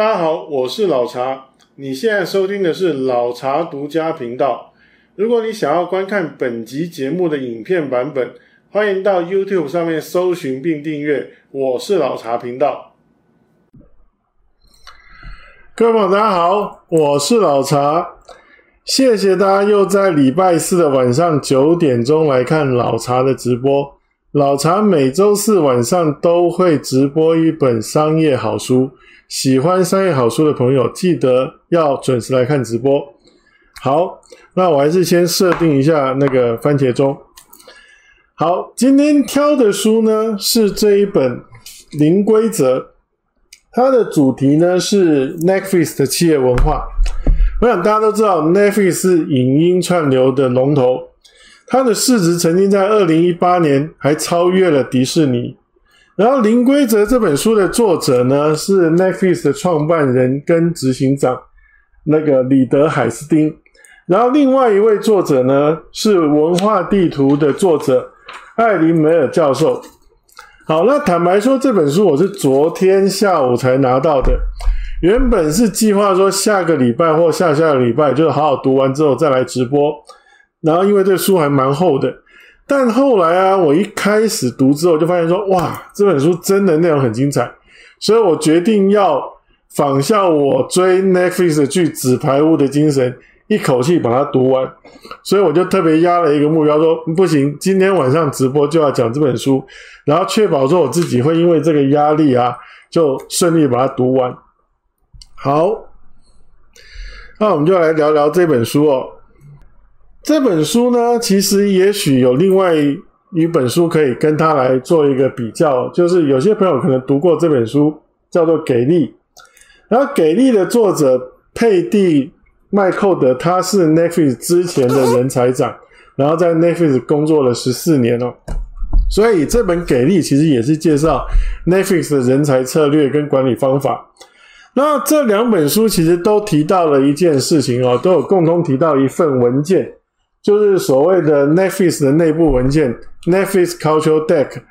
大家好，我是老茶。你现在收听的是老茶独家频道。如果你想要观看本集节目的影片版本，欢迎到 YouTube 上面搜寻并订阅“我是老茶频道”。各位朋友，大家好，我是老茶。谢谢大家又在礼拜四的晚上九点钟来看老茶的直播。老茶每周四晚上都会直播一本商业好书。喜欢商业好书的朋友，记得要准时来看直播。好，那我还是先设定一下那个番茄钟。好，今天挑的书呢是这一本《零规则》，它的主题呢是 Netflix 的企业文化。我想大家都知道，Netflix 是影音串流的龙头，它的市值曾经在二零一八年还超越了迪士尼。然后，《零规则》这本书的作者呢，是 Netflix 的创办人跟执行长那个李德海斯汀。然后，另外一位作者呢，是文化地图的作者艾琳梅尔教授。好，那坦白说，这本书我是昨天下午才拿到的，原本是计划说下个礼拜或下下个礼拜，就是好好读完之后再来直播。然后，因为这书还蛮厚的。但后来啊，我一开始读之后就发现说，哇，这本书真的内容很精彩，所以我决定要仿效我追 Netflix 的剧《纸牌屋》的精神，一口气把它读完。所以我就特别压了一个目标说，说不行，今天晚上直播就要讲这本书，然后确保说我自己会因为这个压力啊，就顺利把它读完。好，那我们就来聊聊这本书哦。这本书呢，其实也许有另外一本书可以跟它来做一个比较，就是有些朋友可能读过这本书，叫做《给力》。然后，《给力》的作者佩蒂麦寇德，他是 Netflix 之前的人才长，然后在 Netflix 工作了十四年哦。所以这本《给力》其实也是介绍 Netflix 的人才策略跟管理方法。那这两本书其实都提到了一件事情哦，都有共同提到一份文件。就是所谓的 Netflix 的内部文件，Netflix Culture Deck，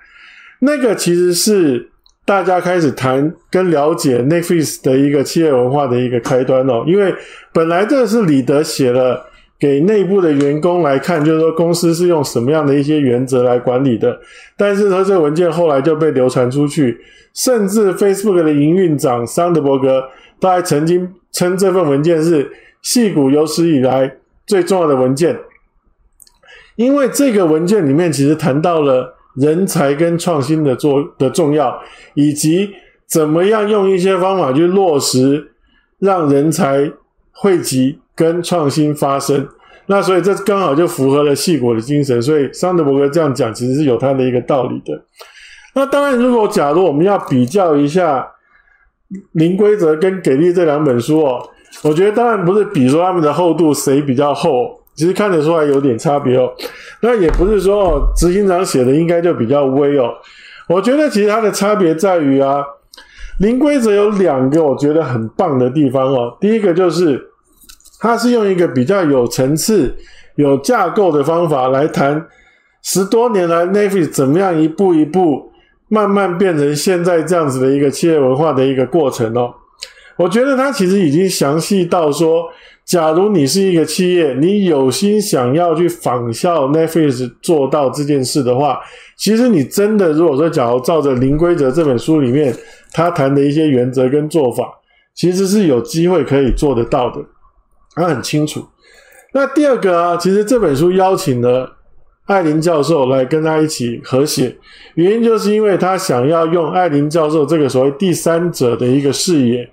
那个其实是大家开始谈跟了解 Netflix 的一个企业文化的一个开端哦。因为本来这是李德写了给内部的员工来看，就是说公司是用什么样的一些原则来管理的。但是他这文件后来就被流传出去，甚至 Facebook 的营运长桑德伯格都还曾经称这份文件是戏骨有史以来最重要的文件。因为这个文件里面其实谈到了人才跟创新的做的重要，以及怎么样用一些方法去落实，让人才汇集跟创新发生。那所以这刚好就符合了矽谷的精神。所以桑德伯格这样讲，其实是有他的一个道理的。那当然，如果假如我们要比较一下《零规则》跟《给力》这两本书哦，我觉得当然不是比说他们的厚度谁比较厚。其实看得出来有点差别哦，那也不是说哦，执行长写的应该就比较威哦。我觉得其实它的差别在于啊，零规则有两个我觉得很棒的地方哦。第一个就是它是用一个比较有层次、有架构的方法来谈十多年来 Netflix 怎么样一步一步慢慢变成现在这样子的一个企业文化的一个过程哦。我觉得它其实已经详细到说。假如你是一个企业，你有心想要去仿效 Netflix 做到这件事的话，其实你真的如果说，假如照着《零规则》这本书里面他谈的一些原则跟做法，其实是有机会可以做得到的，他很清楚。那第二个啊，其实这本书邀请了艾琳教授来跟他一起合写，原因就是因为他想要用艾琳教授这个所谓第三者的一个视野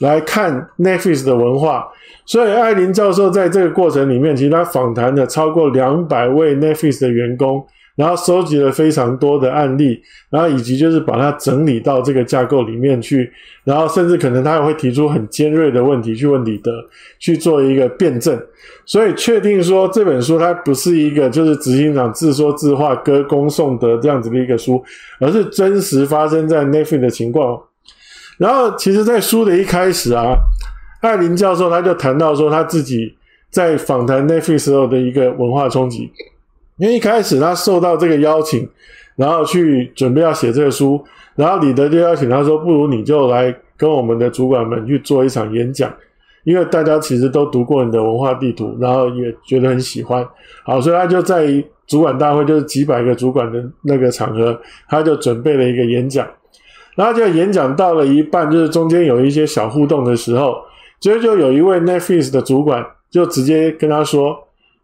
来看 Netflix 的文化。所以，艾琳教授在这个过程里面，其实他访谈了超过两百位 Netflix 的员工，然后收集了非常多的案例，然后以及就是把它整理到这个架构里面去，然后甚至可能他还会提出很尖锐的问题去问李德，去做一个辩证。所以，确定说这本书它不是一个就是执行长自说自话、歌功颂德这样子的一个书，而是真实发生在 Netflix 的情况。然后，其实，在书的一开始啊。艾琳教授他就谈到说，他自己在访谈 Netflix 时候的一个文化冲击。因为一开始他受到这个邀请，然后去准备要写这个书，然后李德就邀请他说：“不如你就来跟我们的主管们去做一场演讲，因为大家其实都读过你的文化地图，然后也觉得很喜欢。好，所以他就在主管大会，就是几百个主管的那个场合，他就准备了一个演讲。然后就演讲到了一半，就是中间有一些小互动的时候，结果就有一位 Netflix 的主管就直接跟他说：“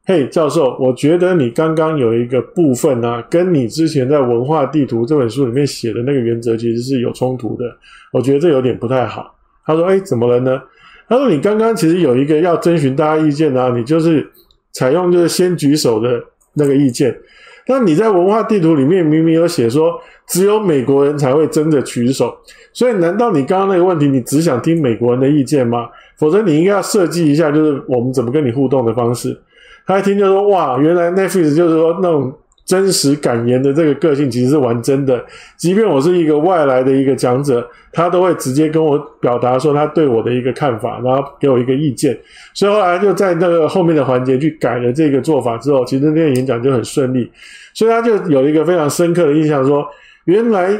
嘿，教授，我觉得你刚刚有一个部分啊，跟你之前在《文化地图》这本书里面写的那个原则其实是有冲突的，我觉得这有点不太好。”他说：“哎，怎么了呢？”他说：“你刚刚其实有一个要征询大家意见啊，你就是采用就是先举手的那个意见。”那你在文化地图里面明明有写说，只有美国人才会真的举手，所以难道你刚刚那个问题，你只想听美国人的意见吗？否则你应该要设计一下，就是我们怎么跟你互动的方式。他一听就说，哇，原来 Netflix 就是说那种。真实感言的这个个性其实是玩真的，即便我是一个外来的一个讲者，他都会直接跟我表达说他对我的一个看法，然后给我一个意见。所以后来就在那个后面的环节去改了这个做法之后，其实那个演讲就很顺利。所以他就有一个非常深刻的印象，说原来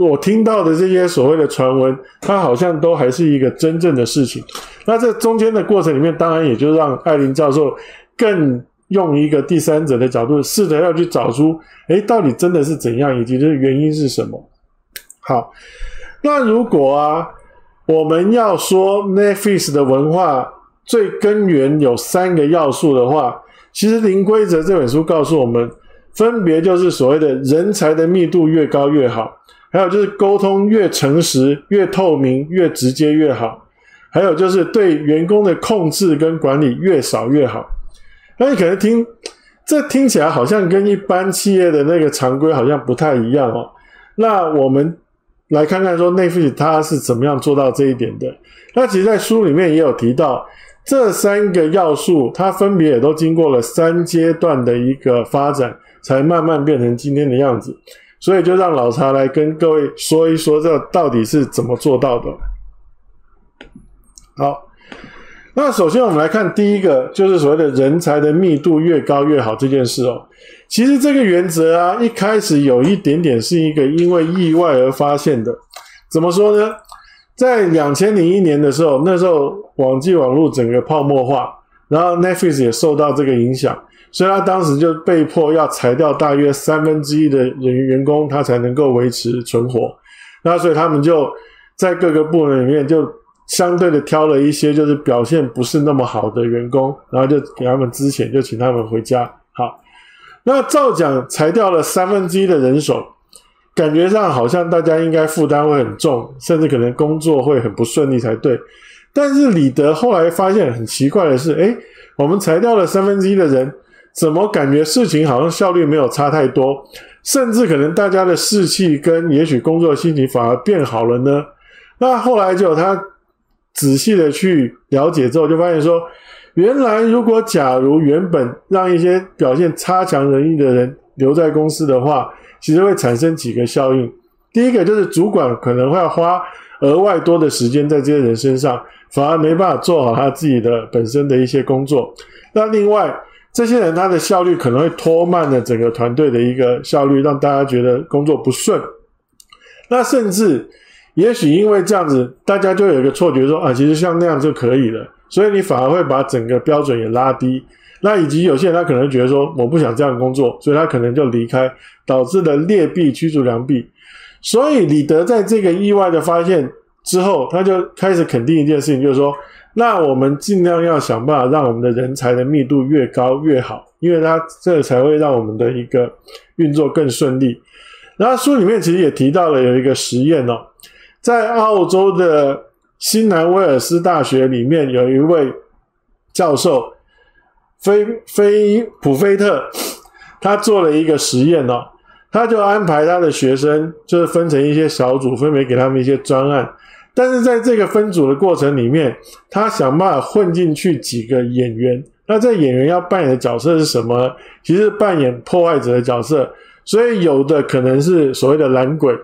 我听到的这些所谓的传闻，它好像都还是一个真正的事情。那这中间的过程里面，当然也就让艾琳教授更。用一个第三者的角度，试着要去找出，诶，到底真的是怎样，以及这个原因是什么？好，那如果啊，我们要说 Netflix 的文化最根源有三个要素的话，其实《零规则》这本书告诉我们，分别就是所谓的人才的密度越高越好，还有就是沟通越诚实、越透明、越直接越好，还有就是对员工的控制跟管理越少越好。那你可能听，这听起来好像跟一般企业的那个常规好像不太一样哦。那我们来看看说 Netflix 它是怎么样做到这一点的。那其实，在书里面也有提到，这三个要素它分别也都经过了三阶段的一个发展，才慢慢变成今天的样子。所以就让老茶来跟各位说一说，这到底是怎么做到的。好。那首先我们来看第一个，就是所谓的人才的密度越高越好这件事哦。其实这个原则啊，一开始有一点点是一个因为意外而发现的。怎么说呢？在两千零一年的时候，那时候网际网络整个泡沫化，然后 Netflix 也受到这个影响，所以他当时就被迫要裁掉大约三分之一的人员工，他才能够维持存活。那所以他们就在各个部门里面就。相对的挑了一些就是表现不是那么好的员工，然后就给他们资遣，就请他们回家。好，那照讲裁掉了三分之一的人手，感觉上好像大家应该负担会很重，甚至可能工作会很不顺利才对。但是李德后来发现很奇怪的是，诶，我们裁掉了三分之一的人，怎么感觉事情好像效率没有差太多，甚至可能大家的士气跟也许工作心情反而变好了呢？那后来就他。仔细的去了解之后，就发现说，原来如果假如原本让一些表现差强人意的人留在公司的话，其实会产生几个效应。第一个就是主管可能会要花额外多的时间在这些人身上，反而没办法做好他自己的本身的一些工作。那另外，这些人他的效率可能会拖慢了整个团队的一个效率，让大家觉得工作不顺。那甚至。也许因为这样子，大家就有一个错觉说啊，其实像那样就可以了，所以你反而会把整个标准也拉低。那以及有些人他可能觉得说，我不想这样工作，所以他可能就离开，导致了劣币驱逐良币。所以李德在这个意外的发现之后，他就开始肯定一件事情，就是说，那我们尽量要想办法让我们的人才的密度越高越好，因为他这才会让我们的一个运作更顺利。然后书里面其实也提到了有一个实验哦。在澳洲的新南威尔斯大学里面，有一位教授菲菲普菲特，他做了一个实验哦，他就安排他的学生就是分成一些小组，分别给他们一些专案，但是在这个分组的过程里面，他想办法混进去几个演员，那这演员要扮演的角色是什么？其实扮演破坏者的角色，所以有的可能是所谓的懒鬼。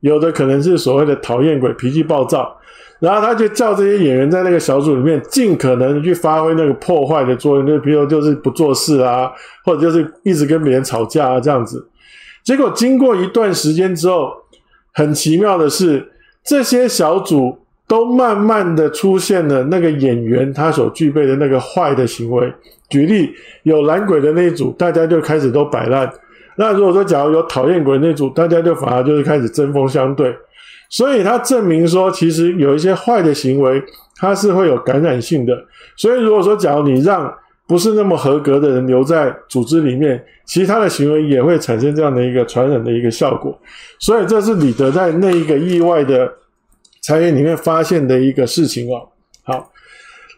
有的可能是所谓的讨厌鬼，脾气暴躁，然后他就叫这些演员在那个小组里面尽可能去发挥那个破坏的作用，就比如就是不做事啊，或者就是一直跟别人吵架啊这样子。结果经过一段时间之后，很奇妙的是，这些小组都慢慢的出现了那个演员他所具备的那个坏的行为。举例，有懒鬼的那一组，大家就开始都摆烂。那如果说假如有讨厌鬼那组，大家就反而就是开始针锋相对。所以他证明说，其实有一些坏的行为，它是会有感染性的。所以如果说假如你让不是那么合格的人留在组织里面，其他的行为也会产生这样的一个传染的一个效果。所以这是李德在那一个意外的裁员里面发现的一个事情哦。好，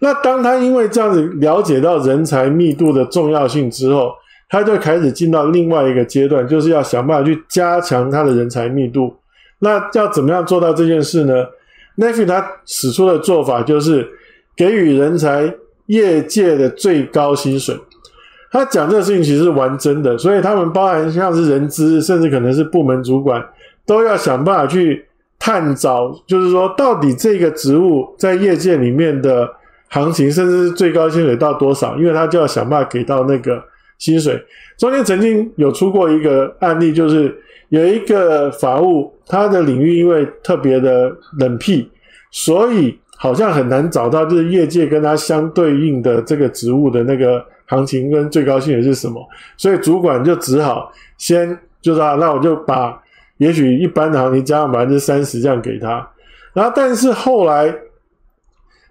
那当他因为这样子了解到人才密度的重要性之后，他就开始进到另外一个阶段，就是要想办法去加强他的人才密度。那要怎么样做到这件事呢 n e f i 他使出的做法就是给予人才业界的最高薪水。他讲这个事情其实是玩真的，所以他们包含像是人资，甚至可能是部门主管，都要想办法去探找，就是说到底这个职务在业界里面的行情，甚至是最高薪水到多少，因为他就要想办法给到那个薪水。中间曾经有出过一个案例，就是。有一个法务，他的领域因为特别的冷僻，所以好像很难找到就是业界跟他相对应的这个职务的那个行情跟最高薪水是什么，所以主管就只好先就说啊，那我就把也许一般的行情加上百分之三十这样给他，然后但是后来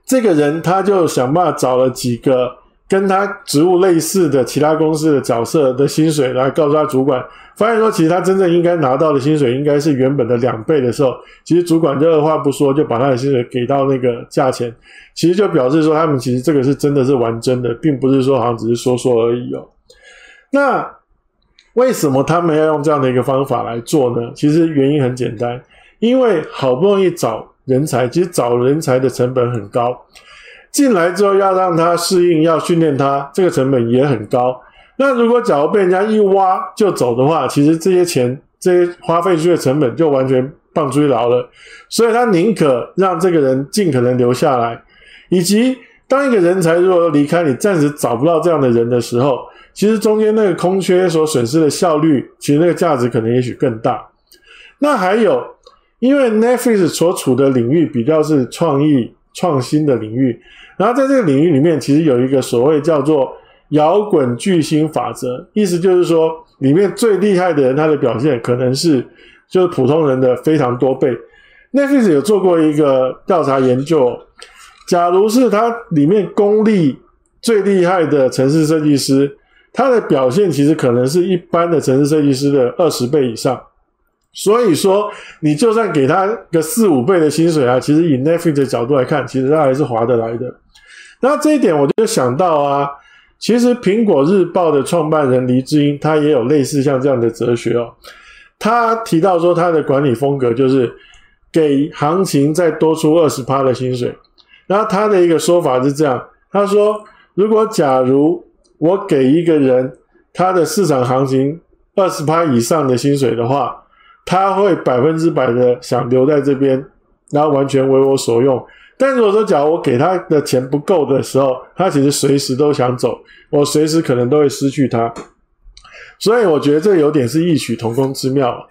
这个人他就想办法找了几个跟他职务类似的其他公司的角色的薪水来告诉他主管。发现说，其实他真正应该拿到的薪水应该是原本的两倍的时候，其实主管就二话不说就把他的薪水给到那个价钱，其实就表示说他们其实这个是真的是玩真的，并不是说好像只是说说而已哦。那为什么他们要用这样的一个方法来做呢？其实原因很简单，因为好不容易找人才，其实找人才的成本很高，进来之后要让他适应，要训练他，这个成本也很高。那如果假如被人家一挖就走的话，其实这些钱、这些花费出去的成本就完全棒追牢了。所以他宁可让这个人尽可能留下来，以及当一个人才如果离开，你暂时找不到这样的人的时候，其实中间那个空缺所损失的效率，其实那个价值可能也许更大。那还有，因为 Netflix 所处的领域比较是创意创新的领域，然后在这个领域里面，其实有一个所谓叫做。摇滚巨星法则，意思就是说，里面最厉害的人，他的表现可能是就是普通人的非常多倍。Netflix 有做过一个调查研究，假如是他里面功力最厉害的城市设计师，他的表现其实可能是一般的城市设计师的二十倍以上。所以说，你就算给他个四五倍的薪水啊，其实以 Netflix 的角度来看，其实他还是划得来的。那这一点我就想到啊。其实，苹果日报的创办人黎智英，他也有类似像这样的哲学哦。他提到说，他的管理风格就是给行情再多出二十趴的薪水。然后他的一个说法是这样：他说，如果假如我给一个人他的市场行情二十趴以上的薪水的话，他会百分之百的想留在这边，然后完全为我所用。但如果说，假如我给他的钱不够的时候，他其实随时都想走，我随时可能都会失去他，所以我觉得这有点是异曲同工之妙。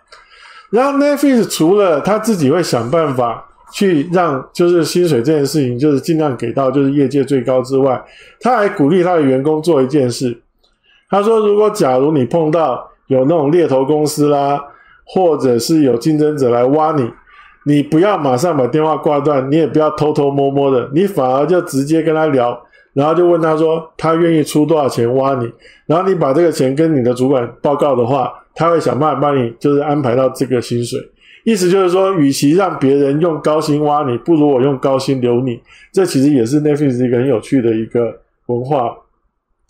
然后 Netflix 除了他自己会想办法去让就是薪水这件事情就是尽量给到就是业界最高之外，他还鼓励他的员工做一件事，他说：如果假如你碰到有那种猎头公司啦，或者是有竞争者来挖你。你不要马上把电话挂断，你也不要偷偷摸摸的，你反而就直接跟他聊，然后就问他说他愿意出多少钱挖你，然后你把这个钱跟你的主管报告的话，他会想办法帮你就是安排到这个薪水。意思就是说，与其让别人用高薪挖你，不如我用高薪留你。这其实也是 Netflix 一个很有趣的一个文化。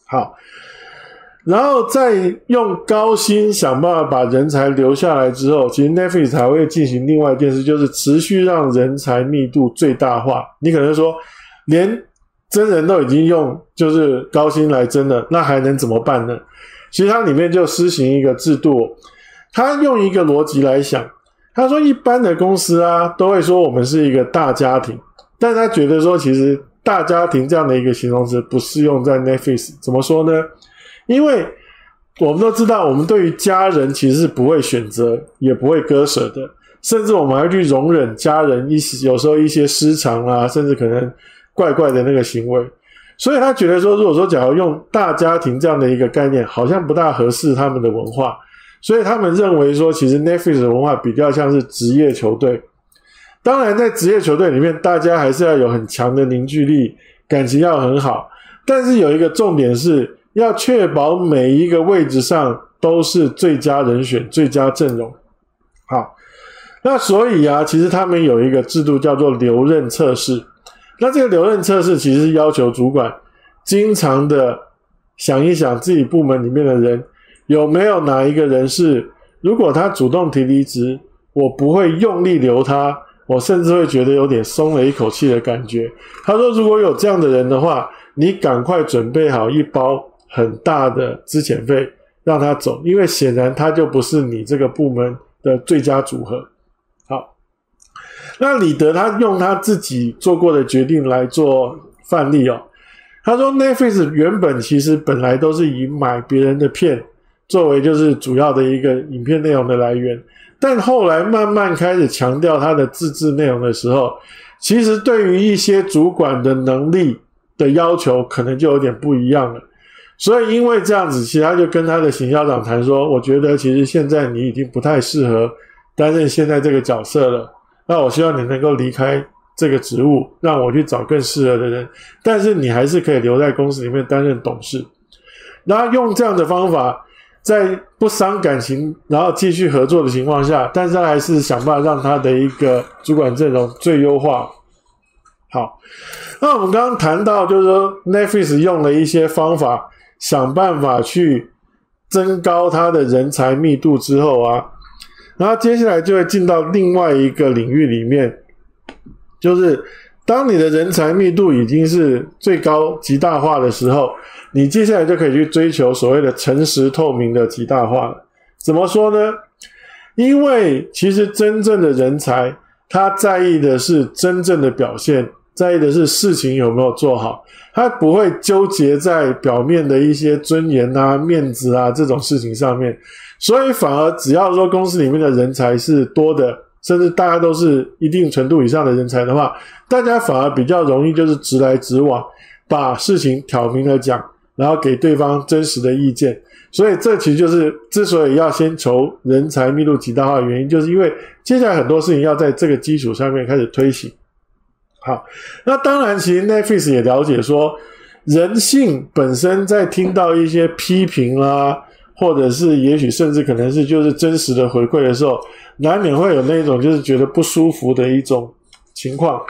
好。然后再用高薪想办法把人才留下来之后，其实 Netflix 才会进行另外一件事，就是持续让人才密度最大化。你可能说，连真人都已经用就是高薪来征了，那还能怎么办呢？其实它里面就施行一个制度，它用一个逻辑来想，他说一般的公司啊都会说我们是一个大家庭，但他觉得说其实大家庭这样的一个形容词不适用在 Netflix，怎么说呢？因为我们都知道，我们对于家人其实是不会选择，也不会割舍的。甚至我们还去容忍家人一些有时候一些失常啊，甚至可能怪怪的那个行为。所以他觉得说，如果说假如用大家庭这样的一个概念，好像不大合适他们的文化，所以他们认为说，其实 Netflix 的文化比较像是职业球队。当然，在职业球队里面，大家还是要有很强的凝聚力，感情要很好。但是有一个重点是要确保每一个位置上都是最佳人选、最佳阵容。好，那所以啊，其实他们有一个制度叫做留任测试。那这个留任测试其实是要求主管经常的想一想自己部门里面的人有没有哪一个人是，如果他主动提离职，我不会用力留他，我甚至会觉得有点松了一口气的感觉。他说，如果有这样的人的话，你赶快准备好一包很大的资遣费让他走，因为显然他就不是你这个部门的最佳组合。好那李德他用他自己做过的决定来做范例哦。他说，Netflix 原本其实本来都是以买别人的片作为就是主要的一个影片内容的来源，但后来慢慢开始强调他的自制内容的时候，其实对于一些主管的能力的要求可能就有点不一样了。所以因为这样子，其实他就跟他的行销长谈说，我觉得其实现在你已经不太适合担任现在这个角色了。那我希望你能够离开这个职务，让我去找更适合的人。但是你还是可以留在公司里面担任董事。然后用这样的方法，在不伤感情，然后继续合作的情况下，但是他还是想办法让他的一个主管阵容最优化。好，那我们刚刚谈到，就是说 Netflix 用了一些方法，想办法去增高他的人才密度之后啊。然后接下来就会进到另外一个领域里面，就是当你的人才密度已经是最高极大化的时候，你接下来就可以去追求所谓的诚实透明的极大化了。怎么说呢？因为其实真正的人才，他在意的是真正的表现，在意的是事情有没有做好，他不会纠结在表面的一些尊严啊、面子啊这种事情上面。所以反而只要说公司里面的人才是多的，甚至大家都是一定程度以上的人才的话，大家反而比较容易就是直来直往，把事情挑明了讲，然后给对方真实的意见。所以这其实就是之所以要先求人才密度极大化的原因，就是因为接下来很多事情要在这个基础上面开始推行。好，那当然，其实 Netflix 也了解说，人性本身在听到一些批评啦。或者是也许甚至可能是就是真实的回馈的时候，难免会有那种就是觉得不舒服的一种情况。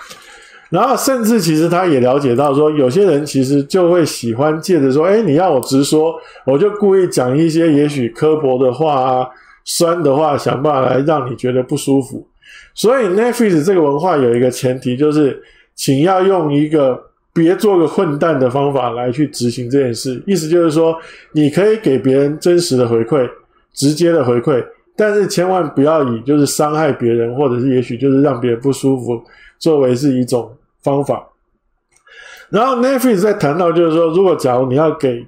然后甚至其实他也了解到说，有些人其实就会喜欢借着说，诶，你要我直说，我就故意讲一些也许刻薄的话啊、酸的话，想办法来让你觉得不舒服。所以 Netflix 这个文化有一个前提，就是请要用一个。别做个混蛋的方法来去执行这件事，意思就是说，你可以给别人真实的回馈、直接的回馈，但是千万不要以就是伤害别人，或者是也许就是让别人不舒服作为是一种方法。然后 n e t f i 在谈到就是说，如果假如你要给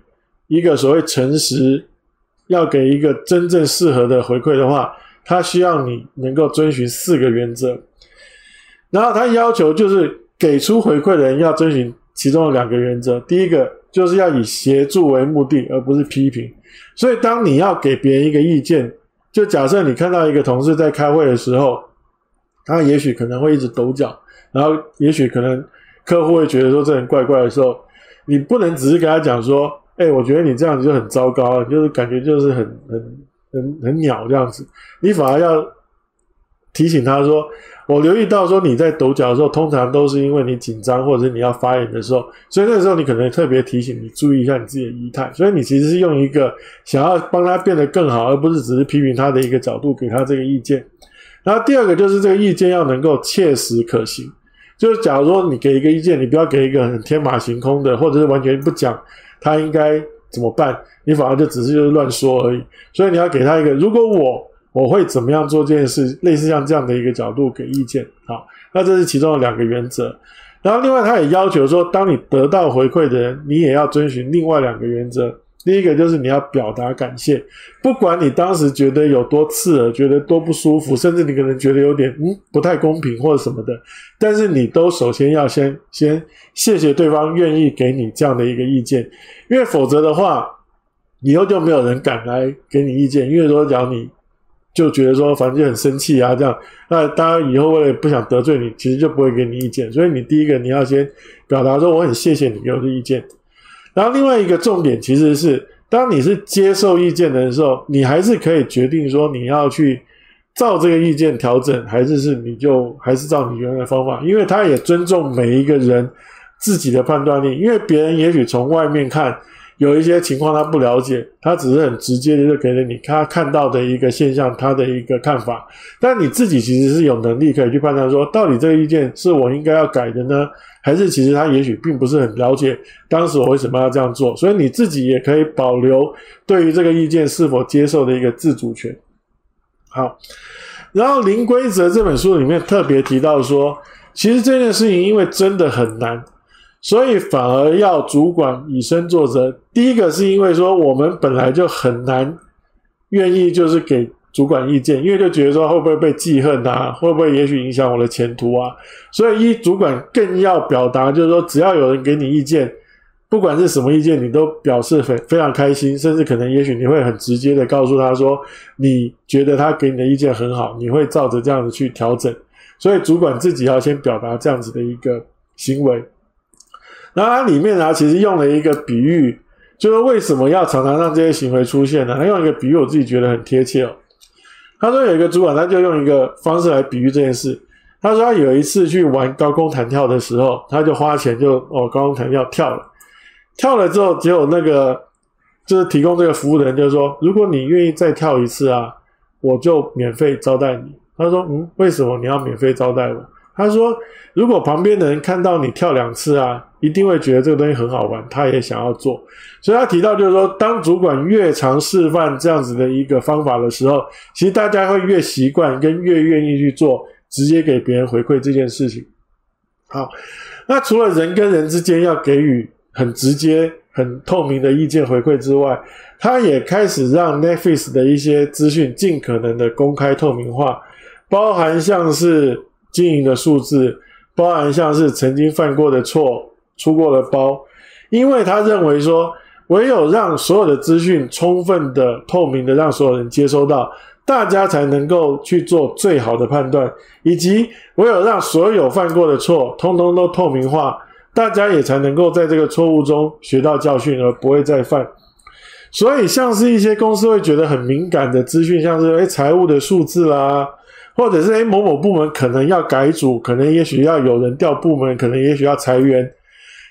一个所谓诚实，要给一个真正适合的回馈的话，他需要你能够遵循四个原则，然后他要求就是。给出回馈的人要遵循其中的两个原则，第一个就是要以协助为目的，而不是批评。所以，当你要给别人一个意见，就假设你看到一个同事在开会的时候，他也许可能会一直抖脚，然后也许可能客户会觉得说这人怪怪的时候，你不能只是跟他讲说：“哎，我觉得你这样子就很糟糕，就是感觉就是很很很很鸟这样子。”你反而要提醒他说。我留意到说你在抖脚的时候，通常都是因为你紧张，或者是你要发言的时候，所以那时候你可能特别提醒你注意一下你自己的仪态。所以你其实是用一个想要帮他变得更好，而不是只是批评他的一个角度给他这个意见。然后第二个就是这个意见要能够切实可行。就是假如说你给一个意见，你不要给一个很天马行空的，或者是完全不讲他应该怎么办，你反而就只是就是乱说而已。所以你要给他一个，如果我。我会怎么样做这件事？类似像这样的一个角度给意见，好，那这是其中的两个原则。然后另外他也要求说，当你得到回馈的人，你也要遵循另外两个原则。第一个就是你要表达感谢，不管你当时觉得有多刺耳，觉得多不舒服，甚至你可能觉得有点嗯不太公平或者什么的，但是你都首先要先先谢谢对方愿意给你这样的一个意见，因为否则的话，以后就没有人敢来给你意见，因为说假如你就觉得说反正就很生气啊这样，那大家以后为了不想得罪你，其实就不会给你意见，所以你第一个你要先表达说我很谢谢你给我的意见。然后另外一个重点其实是，当你是接受意见的时候，你还是可以决定说你要去照这个意见调整，还是是你就还是照你原来的方法，因为他也尊重每一个人自己的判断力，因为别人也许从外面看。有一些情况他不了解，他只是很直接的就给了你他看到的一个现象，他的一个看法。但你自己其实是有能力可以去判断说，到底这个意见是我应该要改的呢，还是其实他也许并不是很了解当时我为什么要这样做。所以你自己也可以保留对于这个意见是否接受的一个自主权。好，然后《零规则》这本书里面特别提到说，其实这件事情因为真的很难。所以反而要主管以身作则。第一个是因为说我们本来就很难愿意就是给主管意见，因为就觉得说会不会被记恨啊，会不会也许影响我的前途啊。所以一主管更要表达，就是说只要有人给你意见，不管是什么意见，你都表示非非常开心，甚至可能也许你会很直接的告诉他说，你觉得他给你的意见很好，你会照着这样子去调整。所以主管自己要先表达这样子的一个行为。然后它里面呢，其实用了一个比喻，就是为什么要常常让这些行为出现呢？他用一个比喻，我自己觉得很贴切哦。他说有一个主管，他就用一个方式来比喻这件事。他说他有一次去玩高空弹跳的时候，他就花钱就哦高空弹跳跳了，跳了之后，结果那个就是提供这个服务的人就说，如果你愿意再跳一次啊，我就免费招待你。他说嗯，为什么你要免费招待我？他说如果旁边的人看到你跳两次啊。一定会觉得这个东西很好玩，他也想要做。所以他提到就是说，当主管越常示范这样子的一个方法的时候，其实大家会越习惯，跟越愿意去做，直接给别人回馈这件事情。好，那除了人跟人之间要给予很直接、很透明的意见回馈之外，他也开始让 Netflix 的一些资讯尽可能的公开透明化，包含像是经营的数字，包含像是曾经犯过的错。出过的包，因为他认为说，唯有让所有的资讯充分的、透明的，让所有人接收到，大家才能够去做最好的判断，以及唯有让所有犯过的错通通都透明化，大家也才能够在这个错误中学到教训，而不会再犯。所以，像是一些公司会觉得很敏感的资讯，像是诶财务的数字啦，或者是诶某某部门可能要改组，可能也许要有人调部门，可能也许要裁员。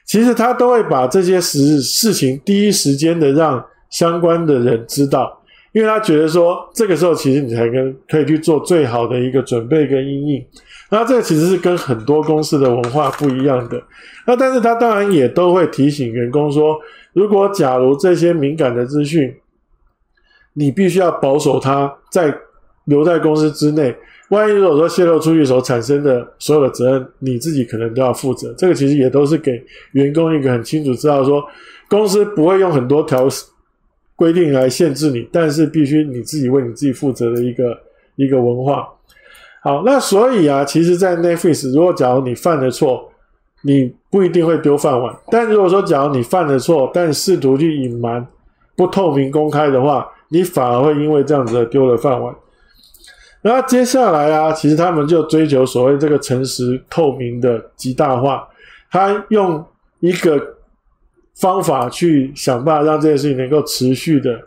其实他都会把这些事事情第一时间的让相关的人知道，因为他觉得说这个时候其实你才跟可以去做最好的一个准备跟应应。那这其实是跟很多公司的文化不一样的。那但是他当然也都会提醒员工说，如果假如这些敏感的资讯，你必须要保守它，在留在公司之内。万一如果说泄露出去所产生的所有的责任，你自己可能都要负责。这个其实也都是给员工一个很清楚知道说，公司不会用很多条规定来限制你，但是必须你自己为你自己负责的一个一个文化。好，那所以啊，其实，在 Netflix，如果假如你犯了错，你不一定会丢饭碗；但如果说假如你犯了错，但试图去隐瞒、不透明公开的话，你反而会因为这样子而丢了饭碗。那接下来啊，其实他们就追求所谓这个诚实透明的极大化，他用一个方法去想办法让这件事情能够持续的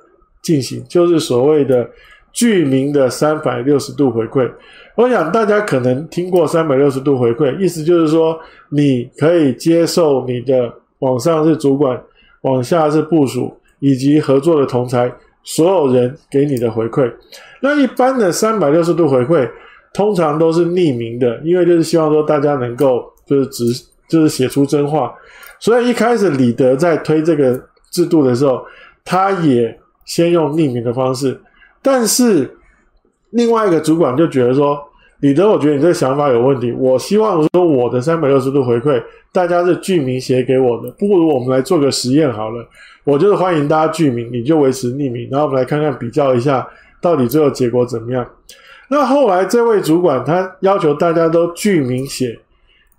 进行，就是所谓的具名的三百六十度回馈。我想大家可能听过三百六十度回馈，意思就是说你可以接受你的往上是主管，往下是部署以及合作的同侪。所有人给你的回馈，那一般的三百六十度回馈通常都是匿名的，因为就是希望说大家能够就是只就是写出真话。所以一开始李德在推这个制度的时候，他也先用匿名的方式。但是另外一个主管就觉得说，李德，我觉得你这个想法有问题。我希望说我的三百六十度回馈，大家是具名写给我的，不如我们来做个实验好了。我就是欢迎大家具名，你就维持匿名，然后我们来看看比较一下，到底最后结果怎么样。那后来这位主管他要求大家都具名写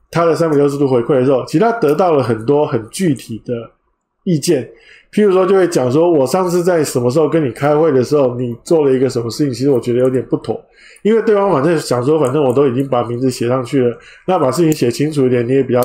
他的三百六十度回馈的时候，其实他得到了很多很具体的意见。譬如说，就会讲说，我上次在什么时候跟你开会的时候，你做了一个什么事情，其实我觉得有点不妥，因为对方反正想说，反正我都已经把名字写上去了，那把事情写清楚一点，你也比较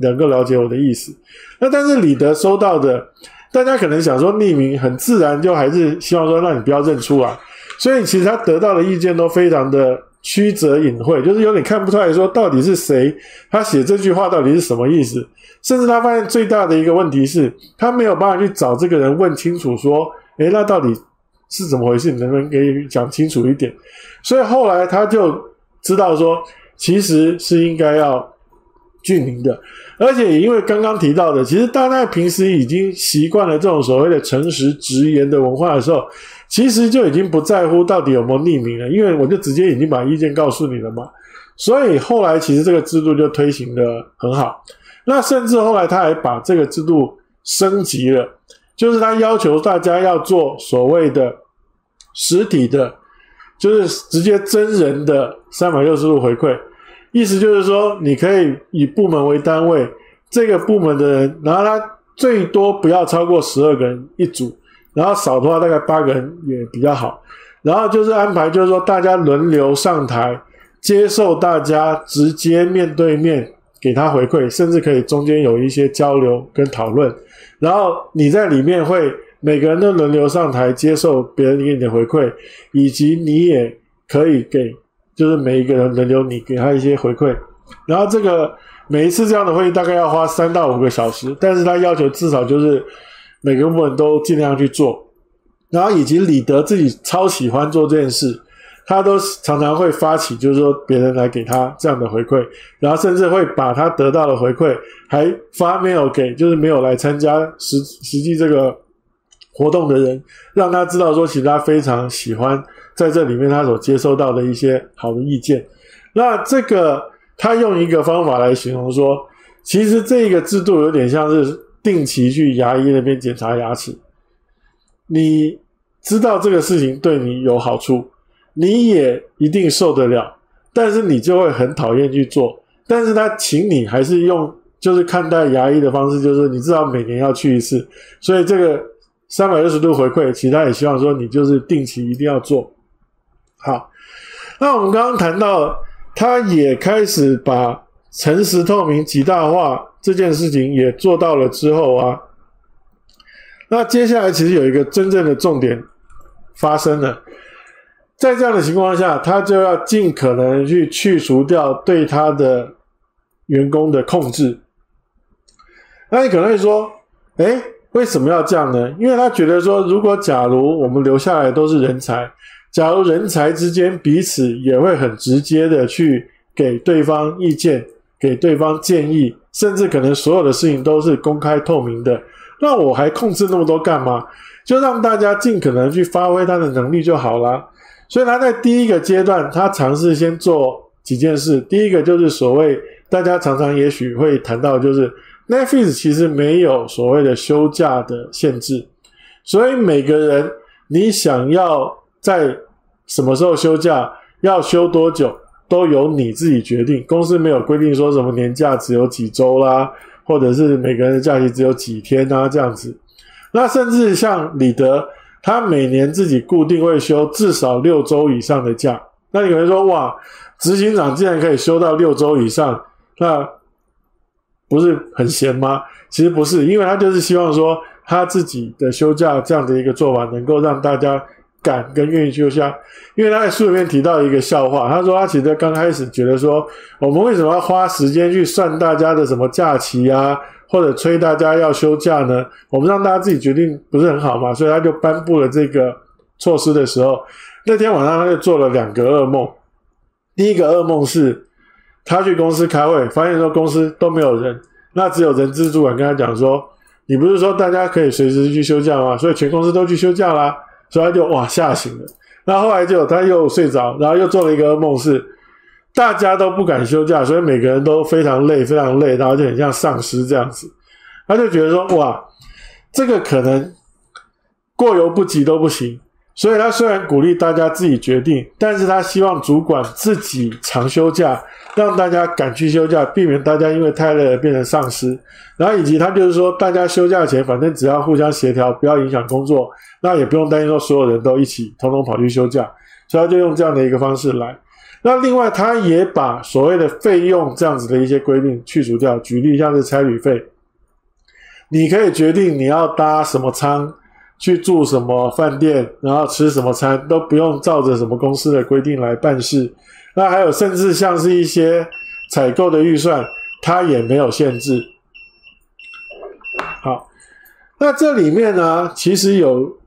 能够了解我的意思。那但是李德收到的，大家可能想说匿名很自然，就还是希望说让你不要认出来，所以其实他得到的意见都非常的 曲折隐晦，就是有点看不出来说到底是谁，他写这句话到底是什么意思。甚至他发现最大的一个问题是，他没有办法去找这个人问清楚，说：“诶，那到底是怎么回事？能不能给讲清楚一点？”所以后来他就知道说，其实是应该要具名的，而且也因为刚刚提到的，其实大家平时已经习惯了这种所谓的诚实直言的文化的时候，其实就已经不在乎到底有没有匿名了，因为我就直接已经把意见告诉你了嘛。所以后来其实这个制度就推行的很好。那甚至后来他还把这个制度升级了，就是他要求大家要做所谓的实体的，就是直接真人的三百六十度回馈，意思就是说，你可以以部门为单位，这个部门的人，然后他最多不要超过十二个人一组，然后少的话大概八个人也比较好，然后就是安排，就是说大家轮流上台，接受大家直接面对面。给他回馈，甚至可以中间有一些交流跟讨论，然后你在里面会每个人都轮流上台接受别人给你的回馈，以及你也可以给，就是每一个人轮流你给他一些回馈，然后这个每一次这样的会议大概要花三到五个小时，但是他要求至少就是每个部门都尽量去做，然后以及李德自己超喜欢做这件事。他都常常会发起，就是说别人来给他这样的回馈，然后甚至会把他得到的回馈还发 mail 给，就是没有来参加实实际这个活动的人，让他知道说，其实他非常喜欢在这里面他所接收到的一些好的意见。那这个他用一个方法来形容说，其实这个制度有点像是定期去牙医那边检查牙齿，你知道这个事情对你有好处。你也一定受得了，但是你就会很讨厌去做。但是他请你还是用就是看待牙医的方式，就是你至少每年要去一次。所以这个三百六十度回馈，其他也希望说你就是定期一定要做。好，那我们刚刚谈到，他也开始把诚实透明极大化这件事情也做到了之后啊，那接下来其实有一个真正的重点发生了。在这样的情况下，他就要尽可能去去除掉对他的员工的控制。那你可能会说：“诶，为什么要这样呢？”因为他觉得说，如果假如我们留下来都是人才，假如人才之间彼此也会很直接的去给对方意见、给对方建议，甚至可能所有的事情都是公开透明的，那我还控制那么多干嘛？就让大家尽可能去发挥他的能力就好了。所以他在第一个阶段，他尝试先做几件事。第一个就是所谓大家常常也许会谈到，就是 Netflix 其实没有所谓的休假的限制，所以每个人你想要在什么时候休假，要休多久，都由你自己决定。公司没有规定说什么年假只有几周啦，或者是每个人的假期只有几天啊这样子。那甚至像李德。他每年自己固定会休至少六周以上的假，那你可能说哇，执行长竟然可以休到六周以上，那不是很闲吗？其实不是，因为他就是希望说他自己的休假这样的一个做法，能够让大家敢跟愿意休假。因为他在书里面提到一个笑话，他说他其实刚开始觉得说，我们为什么要花时间去算大家的什么假期啊？或者催大家要休假呢？我们让大家自己决定不是很好嘛？所以他就颁布了这个措施的时候，那天晚上他就做了两个噩梦。第一个噩梦是，他去公司开会，发现说公司都没有人，那只有人资主管跟他讲说：“你不是说大家可以随时去休假吗？”所以全公司都去休假啦，所以他就哇吓醒了。那后来就他又睡着，然后又做了一个噩梦是，大家都不敢休假，所以每个人都非常累，非常累，然后就很像丧尸这样子。他就觉得说，哇，这个可能过犹不及都不行。所以他虽然鼓励大家自己决定，但是他希望主管自己常休假，让大家敢去休假，避免大家因为太累而变成丧尸。然后以及他就是说，大家休假前反正只要互相协调，不要影响工作，那也不用担心说所有人都一起通通跑去休假。所以他就用这样的一个方式来。那另外，他也把所谓的费用这样子的一些规定去除掉。举例像是差旅费，你可以决定你要搭什么舱，去住什么饭店，然后吃什么餐，都不用照着什么公司的规定来办事。那还有，甚至像是一些采购的预算，他也没有限制。好，那这里面呢，其实有。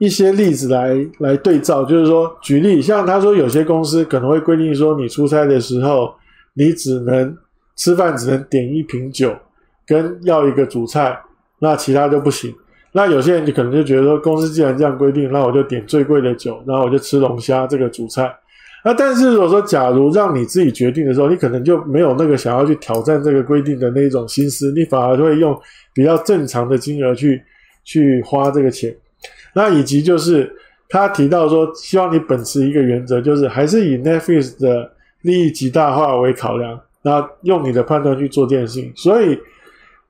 一些例子来来对照，就是说，举例，像他说，有些公司可能会规定说，你出差的时候，你只能吃饭只能点一瓶酒，跟要一个主菜，那其他就不行。那有些人就可能就觉得说，公司既然这样规定，那我就点最贵的酒，然后我就吃龙虾这个主菜。那但是如果说，假如让你自己决定的时候，你可能就没有那个想要去挑战这个规定的那一种心思，你反而会用比较正常的金额去去花这个钱。那以及就是他提到说，希望你秉持一个原则，就是还是以 Netflix 的利益极大化为考量，那用你的判断去做电信。所以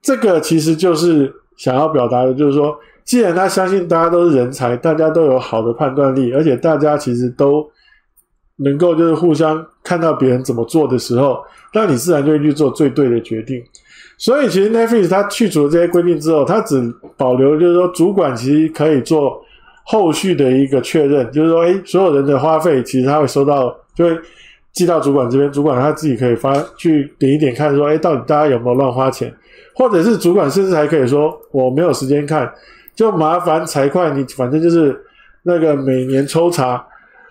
这个其实就是想要表达的，就是说，既然他相信大家都是人才，大家都有好的判断力，而且大家其实都能够就是互相看到别人怎么做的时候，那你自然就会去做最对的决定。所以，其实 Netflix 它去除了这些规定之后，它只保留就是说，主管其实可以做后续的一个确认，就是说，诶，所有人的花费其实他会收到，就会寄到主管这边，主管他自己可以发去点一点看，说，诶，到底大家有没有乱花钱，或者是主管甚至还可以说，我没有时间看，就麻烦财会，你反正就是那个每年抽查，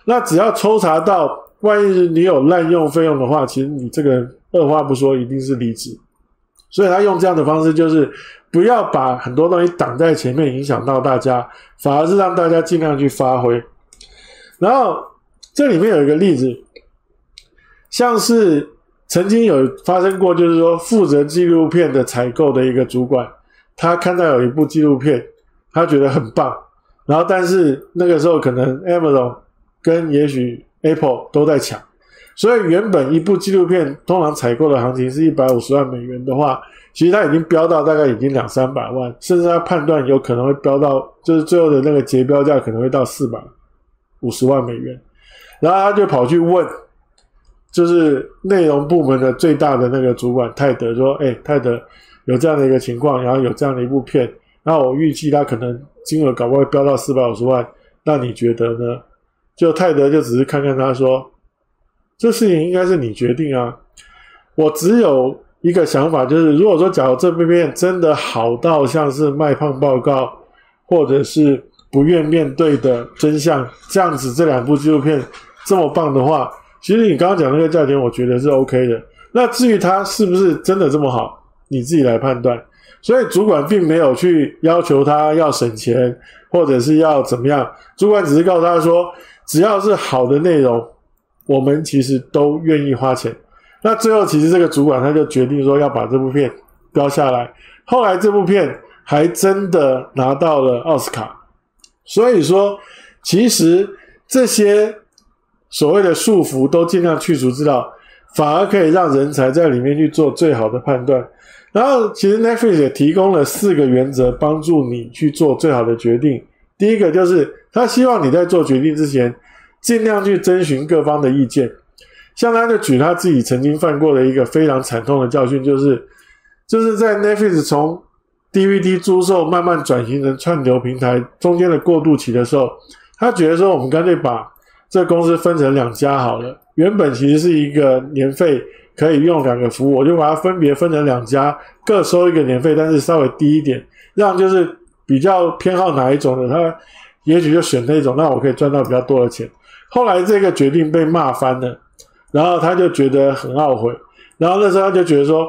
那只要抽查到，万一你有滥用费用的话，其实你这个二话不说，一定是离职。所以他用这样的方式，就是不要把很多东西挡在前面，影响到大家，反而是让大家尽量去发挥。然后这里面有一个例子，像是曾经有发生过，就是说负责纪录片的采购的一个主管，他看到有一部纪录片，他觉得很棒，然后但是那个时候可能 Amazon 跟也许 Apple 都在抢。所以原本一部纪录片通常采购的行情是一百五十万美元的话，其实它已经飙到大概已经两三百万，甚至他判断有可能会飙到，就是最后的那个结标价可能会到四百五十万美元。然后他就跑去问，就是内容部门的最大的那个主管泰德说：“哎，泰德有这样的一个情况，然后有这样的一部片，那我预计他可能金额搞不好飙到四百五十万，那你觉得呢？”就泰德就只是看看他说。这事情应该是你决定啊！我只有一个想法，就是如果说假如这部片真的好到像是麦胖报告，或者是不愿面对的真相这样子，这两部纪录片这么棒的话，其实你刚刚讲那个价钱，我觉得是 OK 的。那至于它是不是真的这么好，你自己来判断。所以主管并没有去要求他要省钱，或者是要怎么样，主管只是告诉他说，只要是好的内容。我们其实都愿意花钱，那最后其实这个主管他就决定说要把这部片标下来。后来这部片还真的拿到了奥斯卡，所以说其实这些所谓的束缚都尽量去除之道，反而可以让人才在里面去做最好的判断。然后其实 Netflix 也提供了四个原则帮助你去做最好的决定。第一个就是他希望你在做决定之前。尽量去征询各方的意见，像他就举他自己曾经犯过的一个非常惨痛的教训，就是就是在 Netflix 从 DVD 租售慢慢转型成串流平台中间的过渡期的时候，他觉得说我们干脆把这公司分成两家好了。原本其实是一个年费可以用两个服务，我就把它分别分成两家，各收一个年费，但是稍微低一点，让就是比较偏好哪一种的，他也许就选那种，那我可以赚到比较多的钱。后来这个决定被骂翻了，然后他就觉得很懊悔，然后那时候他就觉得说，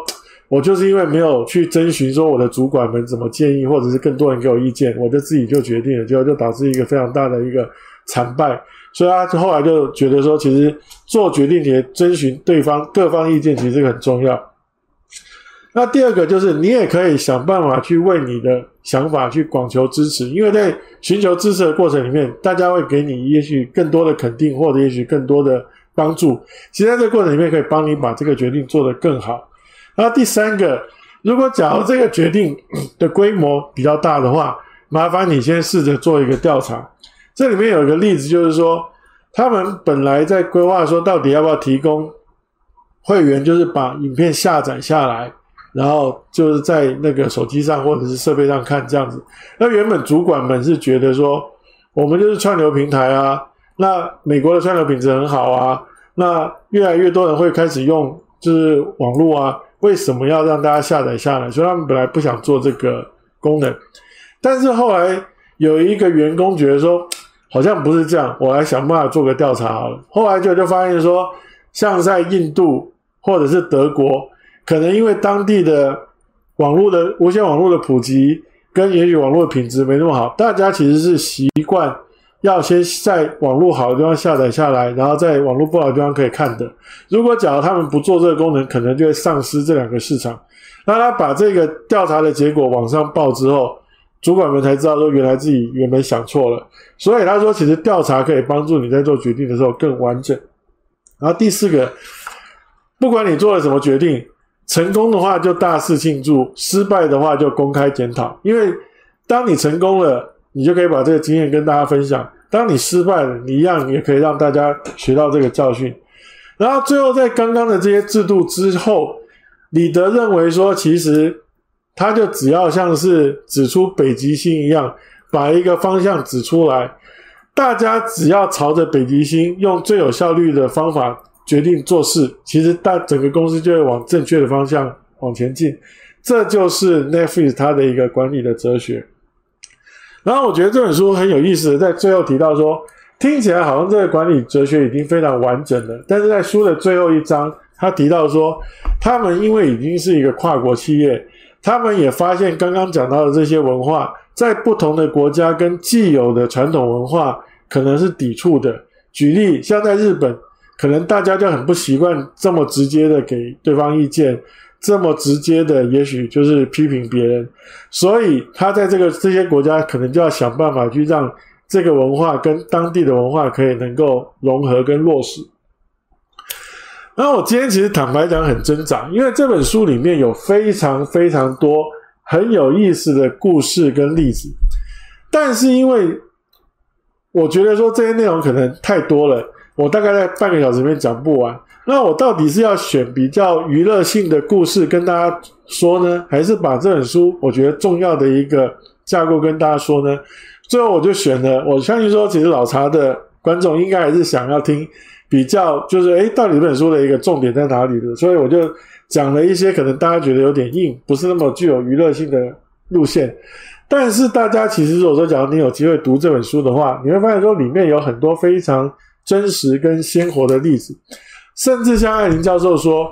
我就是因为没有去征询说我的主管们怎么建议，或者是更多人给我意见，我就自己就决定了，结果就导致一个非常大的一个惨败。所以他后来就觉得说，其实做决定也征询对方各方意见，其实这个很重要。那第二个就是，你也可以想办法去为你的想法去广求支持，因为在寻求支持的过程里面，大家会给你也许更多的肯定，或者也许更多的帮助。其实在这个过程里面，可以帮你把这个决定做得更好。那第三个，如果假如这个决定的规模比较大的话，麻烦你先试着做一个调查。这里面有一个例子，就是说他们本来在规划说，到底要不要提供会员，就是把影片下载下来。然后就是在那个手机上或者是设备上看这样子。那原本主管们是觉得说，我们就是串流平台啊，那美国的串流品质很好啊，那越来越多人会开始用就是网络啊，为什么要让大家下载下来？所以他们本来不想做这个功能，但是后来有一个员工觉得说，好像不是这样，我来想办法做个调查好了。后来就就发现说，像在印度或者是德国。可能因为当地的网络的无线网络的普及跟也许网络的品质没那么好，大家其实是习惯要先在网络好的地方下载下来，然后在网络不好的地方可以看的。如果假如他们不做这个功能，可能就会丧失这两个市场。那他把这个调查的结果往上报之后，主管们才知道说原来自己原本想错了。所以他说，其实调查可以帮助你在做决定的时候更完整。然后第四个，不管你做了什么决定。成功的话就大肆庆祝，失败的话就公开检讨。因为当你成功了，你就可以把这个经验跟大家分享；当你失败了，你一样也可以让大家学到这个教训。然后最后在刚刚的这些制度之后，李德认为说，其实他就只要像是指出北极星一样，把一个方向指出来，大家只要朝着北极星，用最有效率的方法。决定做事，其实大整个公司就会往正确的方向往前进，这就是 Netflix 它的一个管理的哲学。然后我觉得这本书很有意思，在最后提到说，听起来好像这个管理哲学已经非常完整了，但是在书的最后一章，他提到说，他们因为已经是一个跨国企业，他们也发现刚刚讲到的这些文化，在不同的国家跟既有的传统文化可能是抵触的。举例，像在日本。可能大家就很不习惯这么直接的给对方意见，这么直接的，也许就是批评别人，所以他在这个这些国家，可能就要想办法去让这个文化跟当地的文化可以能够融合跟落实。那我今天其实坦白讲很挣扎，因为这本书里面有非常非常多很有意思的故事跟例子，但是因为我觉得说这些内容可能太多了。我大概在半个小时里面讲不完，那我到底是要选比较娱乐性的故事跟大家说呢，还是把这本书我觉得重要的一个架构跟大家说呢？最后我就选了，我相信说，其实老茶的观众应该还是想要听比较，就是诶，到底这本书的一个重点在哪里的？所以我就讲了一些可能大家觉得有点硬，不是那么具有娱乐性的路线。但是大家其实如果说，假如你有机会读这本书的话，你会发现说里面有很多非常。真实跟鲜活的例子，甚至像艾琳教授说，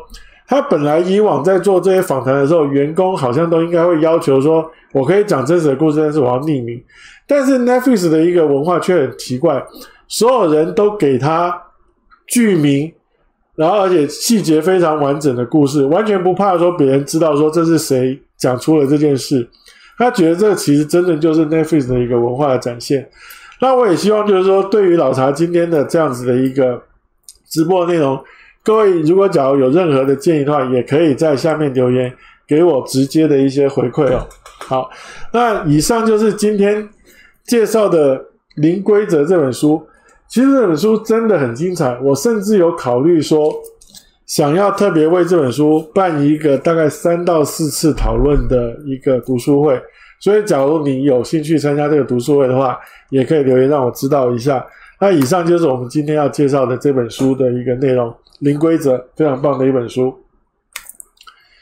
他本来以往在做这些访谈的时候，员工好像都应该会要求说，我可以讲真实的故事，但是我要匿名。但是 Netflix 的一个文化却很奇怪，所有人都给他剧名，然后而且细节非常完整的故事，完全不怕说别人知道说这是谁讲出了这件事。他觉得这其实真的就是 Netflix 的一个文化的展现。那我也希望，就是说，对于老茶今天的这样子的一个直播内容，各位如果假如有任何的建议的话，也可以在下面留言给我直接的一些回馈哦。好，那以上就是今天介绍的《零规则》这本书。其实这本书真的很精彩，我甚至有考虑说，想要特别为这本书办一个大概三到四次讨论的一个读书会。所以，假如你有兴趣参加这个读书会的话，也可以留言让我知道一下。那以上就是我们今天要介绍的这本书的一个内容，《零规则》，非常棒的一本书。